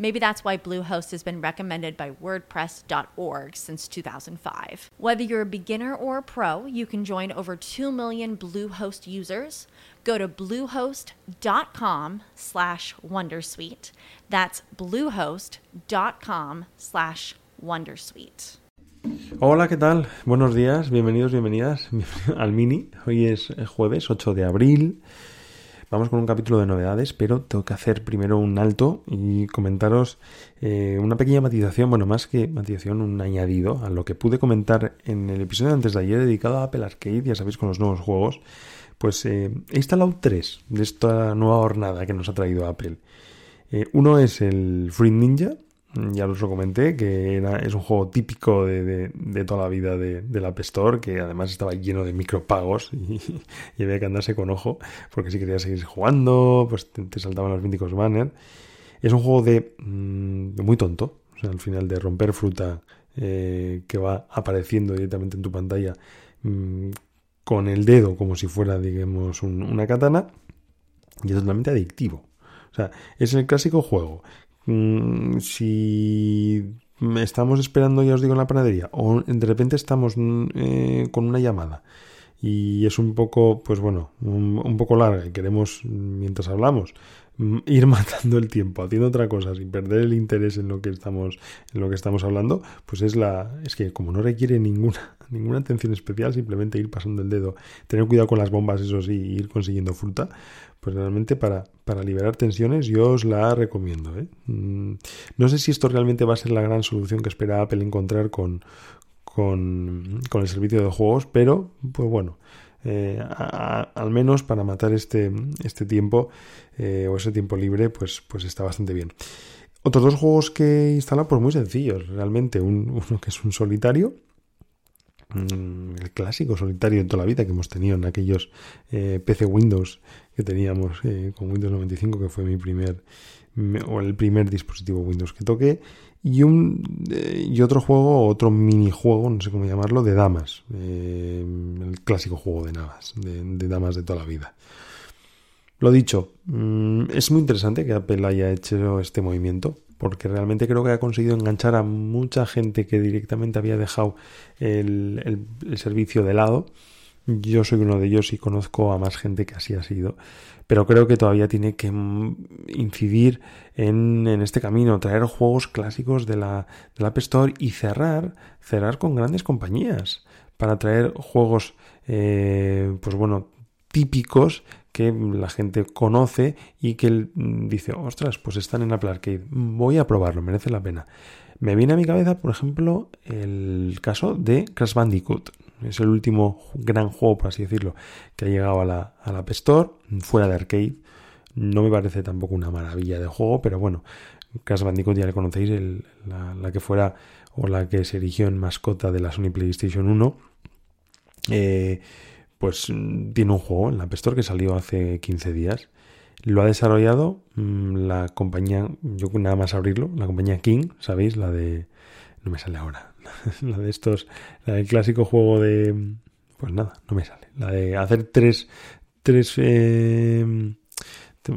Maybe that's why Bluehost has been recommended by WordPress.org since 2005. Whether you're a beginner or a pro, you can join over 2 million Bluehost users. Go to bluehost.com slash Wondersuite. That's bluehost.com slash Wondersuite. Hola, ¿qué tal? Buenos días, bienvenidos, bienvenidas al Mini. Hoy es eh, jueves 8 de abril. Vamos con un capítulo de novedades, pero tengo que hacer primero un alto y comentaros eh, una pequeña matización, bueno, más que matización, un añadido a lo que pude comentar en el episodio de antes de ayer dedicado a Apple Arcade, ya sabéis, con los nuevos juegos. Pues eh, he instalado tres de esta nueva hornada que nos ha traído Apple. Eh, uno es el Free Ninja, ya os lo comenté, que era, es un juego típico de, toda la vida de, la App Store, que además estaba lleno de micropagos y, había que andarse con ojo, porque si querías seguir jugando, pues te, saltaban los míticos banners. Es un juego de mm, muy tonto, o sea, al final de romper fruta eh, que va apareciendo directamente en tu pantalla mm, con el dedo como si fuera, digamos, una katana, y es totalmente adictivo. O sea, es el clásico juego Mm, si estamos esperando, ya os digo, en la panadería, o de repente estamos mm, eh, con una llamada y es un poco, pues bueno, un, poco larga y queremos, mientras hablamos, mm, ir matando el tiempo haciendo otra cosa sin perder el interés en lo que estamos en lo que estamos hablando pues es la es que como no requiere ninguna ninguna atención especial simplemente ir pasando el dedo tener cuidado con las bombas eso sí ir consiguiendo fruta pues realmente para, para liberar tensiones yo os la recomiendo. ¿eh? Mm, no sé si esto realmente va a ser la gran solución que espera Apple encontrar con, con, el servicio de juegos, pero pues bueno, eh, al menos para matar este, este tiempo eh, o ese tiempo libre, pues, pues está bastante bien. Otros dos juegos que instala, pues muy sencillos, realmente. uno que es un solitario, el clásico solitario de toda la vida que hemos tenido en aquellos PC Windows que teníamos eh, con Windows 95, que fue mi primer o el primer dispositivo Windows que toqué, y, un, eh, y otro juego, otro minijuego, no sé cómo llamarlo, de damas, eh, el clásico juego de damas, de, damas de toda la vida. Lo dicho, mm, es muy interesante que Apple haya hecho este movimiento, porque realmente creo que ha conseguido enganchar a mucha gente que directamente había dejado el, el servicio de lado yo soy uno de ellos y conozco a más gente que así ha sido. Pero creo que todavía tiene que mm, incidir en, este camino, traer juegos clásicos de la, de la App Store y cerrar, cerrar con grandes compañías para traer juegos, eh, pues bueno, típicos que la gente conoce y que mm, dice, ostras, pues están en Apple Arcade, voy a probarlo, merece la pena. Me viene a mi cabeza, por ejemplo, el caso de Crash Bandicoot. Es el último gran juego, por así decirlo, que ha llegado a la, a la fuera de arcade. No me parece tampoco una maravilla de juego, pero bueno, Crash Bandicoot ya le conocéis, la, que fuera o la que se erigió en mascota de la Sony PlayStation 1. Eh, pues tiene un juego en la App Store que salió hace 15 días. Lo ha desarrollado mm, la compañía, yo nada más abrirlo, la compañía King, ¿sabéis? La de... No me sale ahora la de estos, la del clásico juego de, pues nada, no me sale, la de hacer tres, tres, eh,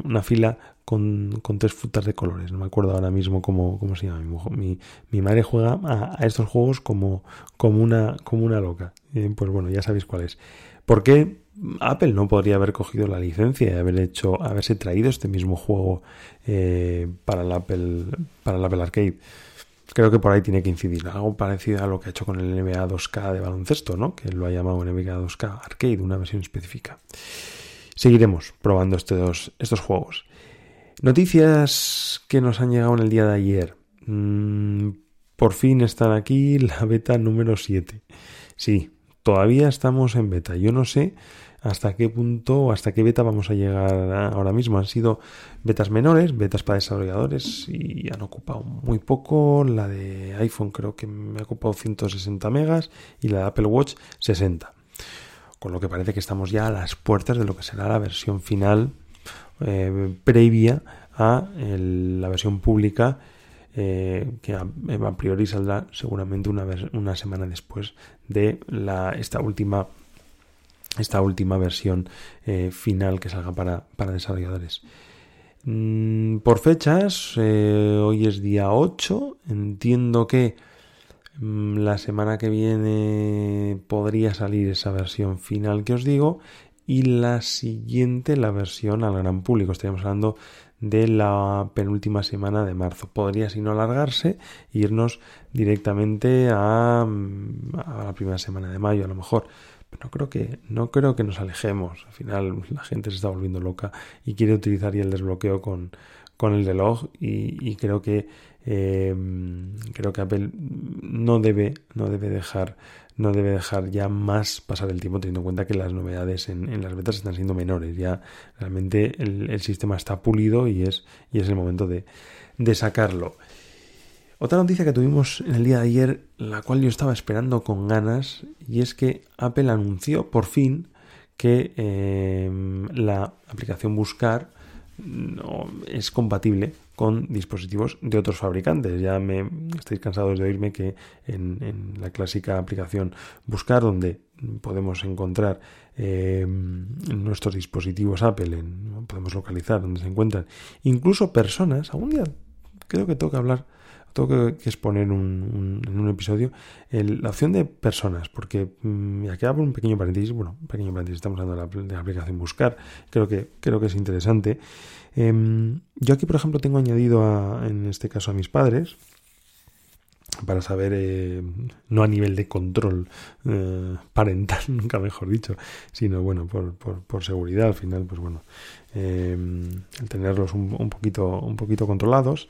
una fila con, con, tres frutas de colores. No me acuerdo ahora mismo cómo, cómo se llama. Mi, mi, madre juega a, estos juegos como, como, una, como una loca. pues bueno, ya sabéis cuál es. ¿Por qué Apple no podría haber cogido la licencia y haber hecho, haberse traído este mismo juego eh, para, el Apple, para Apple Arcade? Creo que por ahí tiene que incidir. Algo parecido a lo que ha hecho con el NBA 2K de baloncesto, ¿no? Que lo ha llamado NBA 2K Arcade, una versión específica. Seguiremos probando estos, estos juegos. Noticias que nos han llegado en el día de ayer. Mm, por fin están aquí la beta número 7. Sí, todavía estamos en beta. Yo no sé hasta qué punto o hasta qué beta vamos a llegar ahora mismo. Han sido betas menores, betas para desarrolladores y han ocupado muy poco. La de iPhone creo que me ha ocupado 160 megas y la de Apple Watch 60. Con lo que parece que estamos ya a las puertas de lo que será la versión final eh, previa a la versión pública eh, que a, priori saldrá seguramente una, una semana después de la, esta última esta última versión eh, final que salga para, para desarrolladores. Mm, por fechas, eh, hoy es día 8, entiendo que mm, la semana que viene podría salir esa versión final que os digo y la siguiente la versión al gran público. Estaríamos hablando de la penúltima semana de marzo. Podría, si no alargarse, irnos directamente a, mm, a la primera semana de mayo, a lo mejor no creo que no creo que nos alejemos. Al final la gente se está volviendo loca y quiere utilizar ya el desbloqueo con, con el reloj y, creo que eh, creo que Apple no debe no debe dejar no debe dejar ya más pasar el tiempo teniendo en cuenta que las novedades en, las betas están siendo menores. Ya realmente el, sistema está pulido y es y es el momento de, de sacarlo. Otra noticia que tuvimos en el día de ayer, la cual yo estaba esperando con ganas, y es que Apple anunció por fin que em, la aplicación Buscar no, es compatible con dispositivos de otros fabricantes. Ya me estáis cansados de oírme que en, la clásica aplicación Buscar, donde podemos encontrar em, nuestros dispositivos Apple, podemos localizar donde se encuentran, incluso personas, algún día creo que toca hablar tengo que, exponer un, en un episodio la opción de personas, porque mm, aquí abro un pequeño paréntesis, bueno, un pequeño paréntesis, estamos hablando de la, aplicación Buscar, creo que, creo que es interesante. Em, yo aquí, por ejemplo, tengo añadido en este caso a mis padres, para saber, eh, no a nivel de control eh, parental, nunca mejor dicho, sino bueno, por, por, seguridad al final, pues bueno, eh, tenerlos un, un, poquito, un poquito controlados.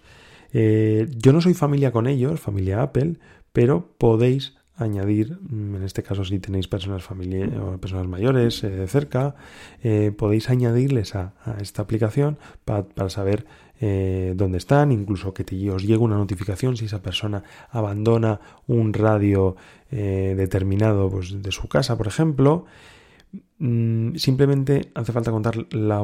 Eh, yo no soy familia con ellos, familia Apple, pero podéis añadir, mm, en este caso si tenéis personas, o personas mayores eh, cerca, eh, podéis añadirles a, esta aplicación para saber dónde están, incluso que os llegue una notificación si esa persona abandona un radio determinado pues, de su casa, por ejemplo. Mm, simplemente hace falta contar la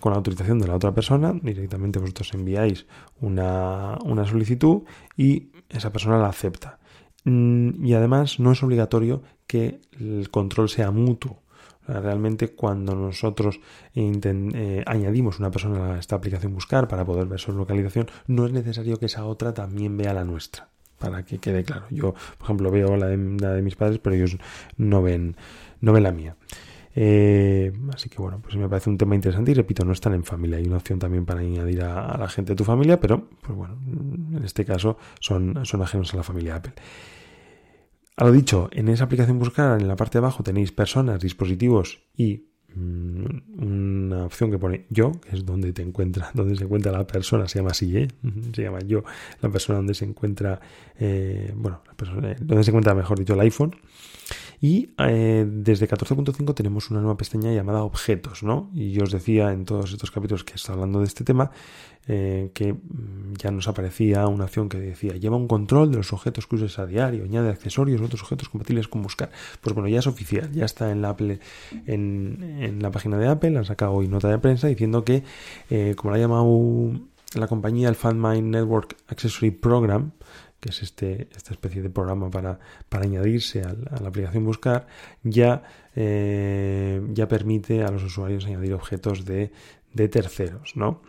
con la autorización de la otra persona. Directamente vosotros enviáis una, solicitud y esa persona la acepta. Mm, y además no es obligatorio que el control sea mutuo. Realmente cuando nosotros eh, añadimos una persona a esta aplicación buscar para poder ver su localización, no es necesario que esa otra también vea la nuestra. Para que quede claro. Yo, por ejemplo, veo la de, la de mis padres, pero ellos no ven, no ven la mía. Eh, así que bueno, pues me parece un tema interesante y repito, no están en familia. Hay una opción también para añadir a, la gente de tu familia, pero pues bueno, en este caso son, son ajenos a la familia Apple. A lo dicho, en esa aplicación buscar, en la parte de abajo tenéis personas, dispositivos y mm, una opción que pone yo, que es donde te encuentra, donde se encuentra la persona, se llama así, ¿eh? se llama yo, la persona donde se encuentra, eh, bueno, la persona, donde se encuentra, mejor dicho, el iPhone. Y eh, desde 14.5 tenemos una nueva pestaña llamada objetos, ¿no? Y yo os decía en todos estos capítulos que está hablando de este tema eh, que mm, ya nos aparecía una opción que decía lleva un control de los objetos que uses a diario, añade accesorios u otros objetos compatibles con buscar. Pues bueno, ya es oficial, ya está en la Apple, en, la página de Apple, han sacado hoy nota de prensa diciendo que, eh, como la ha llamado la compañía, el FundMine Network Accessory Program, que es este, esta especie de programa para, para añadirse a la, aplicación Buscar, ya, eh, ya permite a los usuarios añadir objetos de, terceros. ¿no?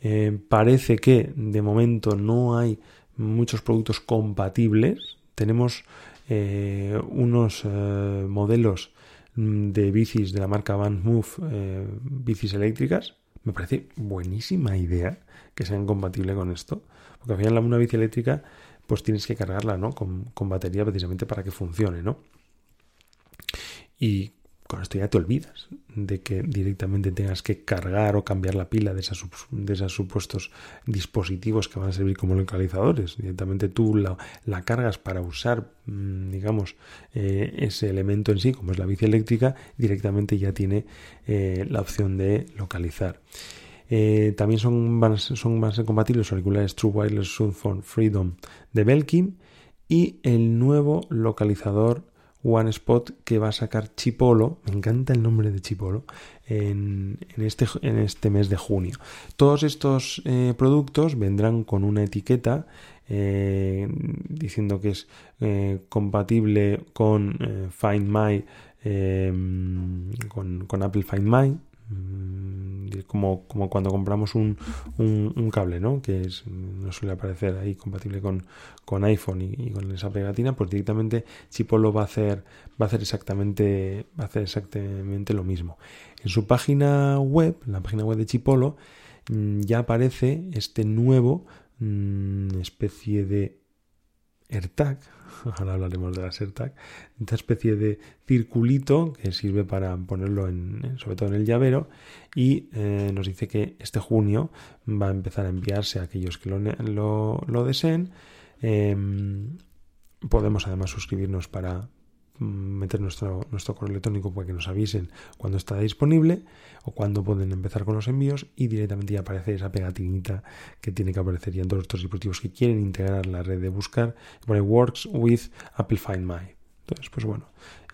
Eh, parece que de momento no hay muchos productos compatibles. Tenemos eh, unos modelos de bicis de la marca Van Move, bicis eléctricas. Me parece buenísima idea que sean compatibles con esto. Porque al final una bici eléctrica pues tienes que cargarla ¿no? con, batería precisamente para que funcione, ¿no? Y con esto ya te olvidas de que directamente tengas que cargar o cambiar la pila de, de esos supuestos dispositivos que van a servir como localizadores. Directamente tú la, cargas para usar, mm, digamos, eh, ese elemento en sí, como es la bici eléctrica, directamente ya tiene eh, la opción de localizar. Eh, también son, van, son, ser compatibles los auriculares True Wireless Soundphone Freedom de Belkin y el nuevo localizador One Spot que va a sacar Chipolo, me encanta el nombre de Chipolo, en, este, en este mes de junio. Todos estos eh, productos vendrán con una etiqueta eh, diciendo que es compatible con Find My, con, con Apple Find My, como, como cuando compramos un, un, cable, ¿no? Que es, no suele aparecer ahí compatible con, con iPhone y, con esa pegatina, pues directamente Chipolo va a hacer, va a hacer exactamente, va a hacer exactamente lo mismo. En su página web, la página web de Chipolo, mm, ya aparece este nuevo mm, especie de AirTag, ahora hablaremos de la AirTag, esta especie de circulito que sirve para ponerlo en, sobre todo en el llavero y eh, nos dice que este junio va a empezar a enviarse a aquellos que lo, lo, deseen. Em, podemos además suscribirnos para, meter nuestro, nuestro correo electrónico para que nos avisen cuando está disponible o cuando pueden empezar con los envíos y directamente ya aparece esa pegatinita que tiene que aparecer ya en todos estos dispositivos que quieren integrar la red de buscar pone Works with Apple Find My entonces pues bueno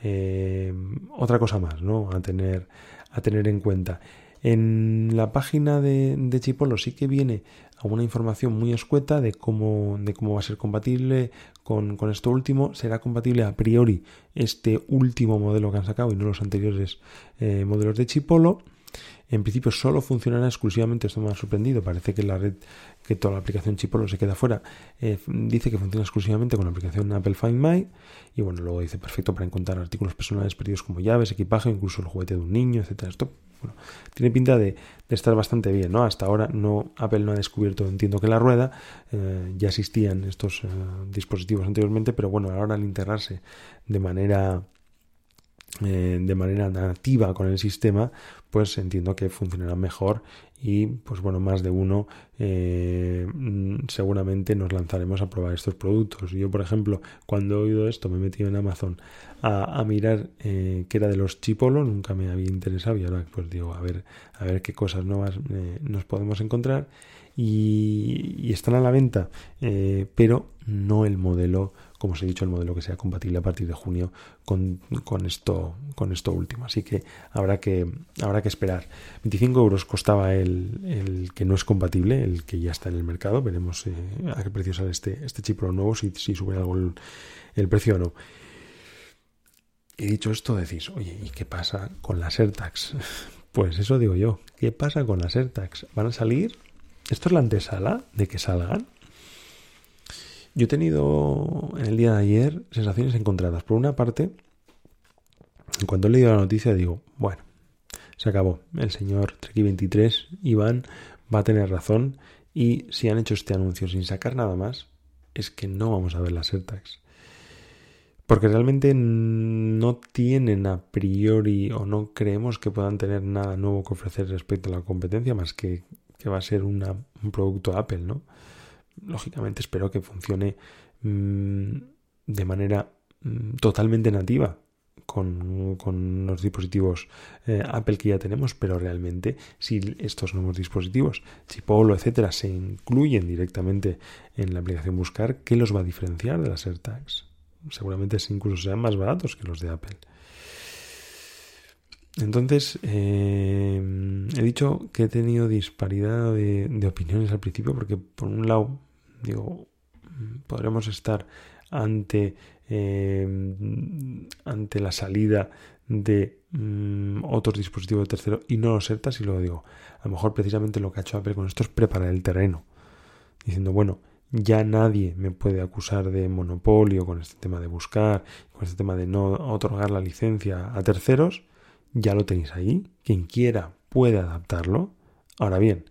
eh, otra cosa más ¿no? a tener a tener en cuenta en la página de, de Chipolo sí que viene alguna información muy escueta de cómo, de cómo va a ser compatible con, esto último. Será compatible a priori este último modelo que han sacado y no los anteriores eh, modelos de Chipolo. En principio solo funcionará exclusivamente, esto me ha sorprendido, parece que la red, que toda la aplicación Chipolo se queda fuera, eh, dice que funciona exclusivamente con la aplicación Apple Find My y bueno, luego dice perfecto para encontrar artículos personales perdidos como llaves, equipaje, incluso el juguete de un niño, etcétera. Esto bueno, tiene pinta de, estar bastante bien, ¿no? Hasta ahora no, Apple no ha descubierto, entiendo que la rueda, eh, ya existían estos eh, dispositivos anteriormente, pero bueno, ahora al integrarse de manera eh, de manera nativa con el sistema, pues entiendo que funcionará mejor y pues bueno, más de uno eh, mm, seguramente nos lanzaremos a probar estos productos. Yo, por ejemplo, cuando he oído esto me he metido en Amazon a, mirar eh, qué era de los Chipolo, nunca me había interesado y ahora pues digo, a ver, a ver qué cosas nuevas nos podemos encontrar y, están a la venta, pero no el modelo como os he dicho, el modelo que sea compatible a partir de junio con, esto, con esto último. Así que habrá que, habrá que esperar. 25 euros costaba el, que no es compatible, el que ya está en el mercado. Veremos eh, a qué precio sale este, este chip nuevo, si, si sube algo el, precio o no. Y dicho esto, decís, oye, ¿y qué pasa con las AirTags? Pues eso digo yo, ¿qué pasa con las AirTags? ¿Van a salir? ¿Esto es la antesala de que salgan? Yo he tenido en el día de ayer sensaciones encontradas. Por una parte, cuando he leído la noticia digo, bueno, se acabó. El señor Treki23, Iván, va a tener razón y si han hecho este anuncio sin sacar nada más, es que no vamos a ver las AirTags. Porque realmente no tienen a priori o no creemos que puedan tener nada nuevo que ofrecer respecto a la competencia, más que que va a ser un producto Apple, ¿no? Lógicamente espero que funcione mm, de manera mm, totalmente nativa con, los dispositivos eh, Apple que ya tenemos, pero realmente si estos nuevos dispositivos, Chipolo, etcétera, se incluyen directamente en la aplicación Buscar, ¿qué los va a diferenciar de las AirTags? Seguramente incluso sean más baratos que los de Apple. Entonces, eh, he dicho que he tenido disparidad de, opiniones al principio, porque por un lado, digo, podremos estar ante, eh, ante la salida de mm, otros dispositivos de tercero y no los ERTAS, y luego digo, a lo mejor precisamente lo que ha hecho Apple con esto es preparar el terreno, diciendo, bueno, ya nadie me puede acusar de monopolio con este tema de buscar, con este tema de no otorgar la licencia a terceros, ya lo tenéis ahí. Quien quiera puede adaptarlo. Ahora bien,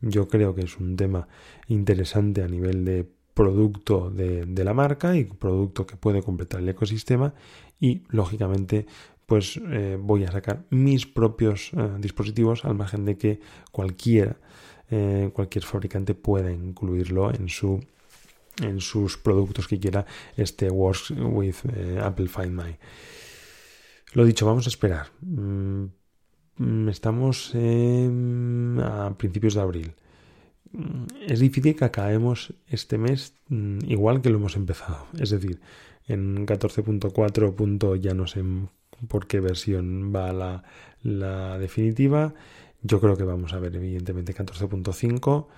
yo creo que es un tema interesante a nivel de producto de, la marca y producto que puede completar el ecosistema y lógicamente pues eh, voy a sacar mis propios eh, dispositivos al margen de que eh, cualquier fabricante pueda incluirlo en su en sus productos que quiera este Works with Apple Find My. Lo dicho, vamos a esperar. Mm, estamos a principios de abril. Mm, es difícil que acabemos este mes mm, igual que lo hemos empezado. Es decir, en 14.4. ya no sé por qué versión va la, la definitiva. Yo creo que vamos a ver evidentemente 14.5.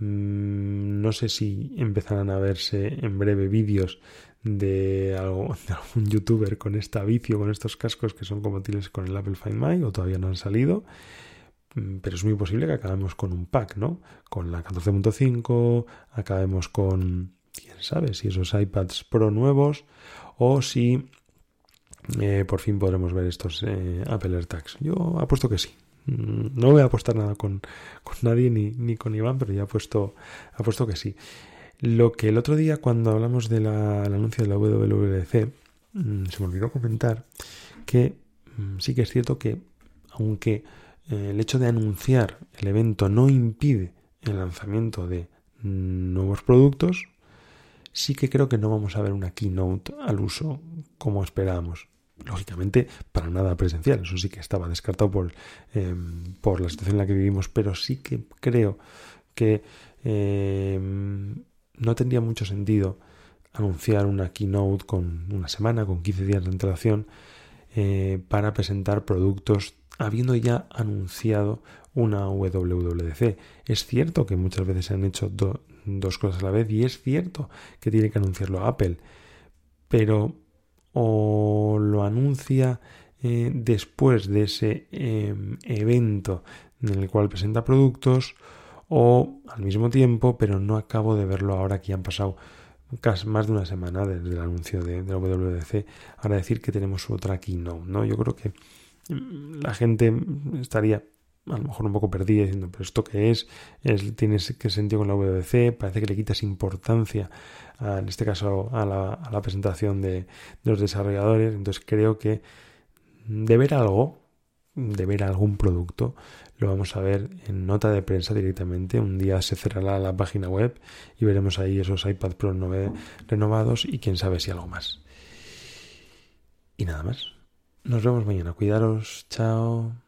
Mm, no sé si empezarán a verse en breve vídeos de, algo, de algún youtuber con esta vicio, con estos cascos que son compatibles con el Apple Find My o todavía no han salido. Mm, pero es muy posible que acabemos con un pack, ¿no? Con la 14.5, acabemos con quién sabe si esos iPads Pro nuevos o si eh, por fin podremos ver estos eh, Apple AirTags. Yo apuesto que sí. Mm, no voy a apostar nada con, nadie ni, con Iván, pero ya apuesto, apuesto que sí. Lo que el otro día cuando hablamos del anuncio de la WWDC, mm, se me olvidó comentar que mm, sí que es cierto que aunque eh, el hecho de anunciar el evento no impide el lanzamiento de nuevos productos, sí que creo que no vamos a ver una keynote al uso como esperábamos. Lógicamente, para nada presencial, eso sí que estaba descartado por, em, por la situación en la que vivimos, pero sí que creo que em, no tendría mucho sentido anunciar una keynote con una semana, con 15 días de antelación, eh, para presentar productos habiendo ya anunciado una WWDC. Es cierto que muchas veces se han hecho dos cosas a la vez y es cierto que tiene que anunciarlo Apple, pero o lo anuncia eh, después de ese em, evento en el cual presenta productos o al mismo tiempo, pero no acabo de verlo ahora que ya han pasado casi más de una semana desde el anuncio de, la WWDC, ahora decir que tenemos otra keynote, ¿no? Yo creo que mm, la gente estaría a lo mejor un poco perdida diciendo, pero esto qué es, es tienes que sentido con la WWDC, parece que le quitas importancia, en este caso a la, presentación de, los desarrolladores, entonces creo que de ver algo, de ver algún producto, lo vamos a ver en nota de prensa directamente. Un día se cerrará la página web y veremos ahí esos iPad Pro renovados y quién sabe si algo más. Y nada más. Nos vemos mañana. Cuidaros. Chao.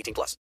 18 plus.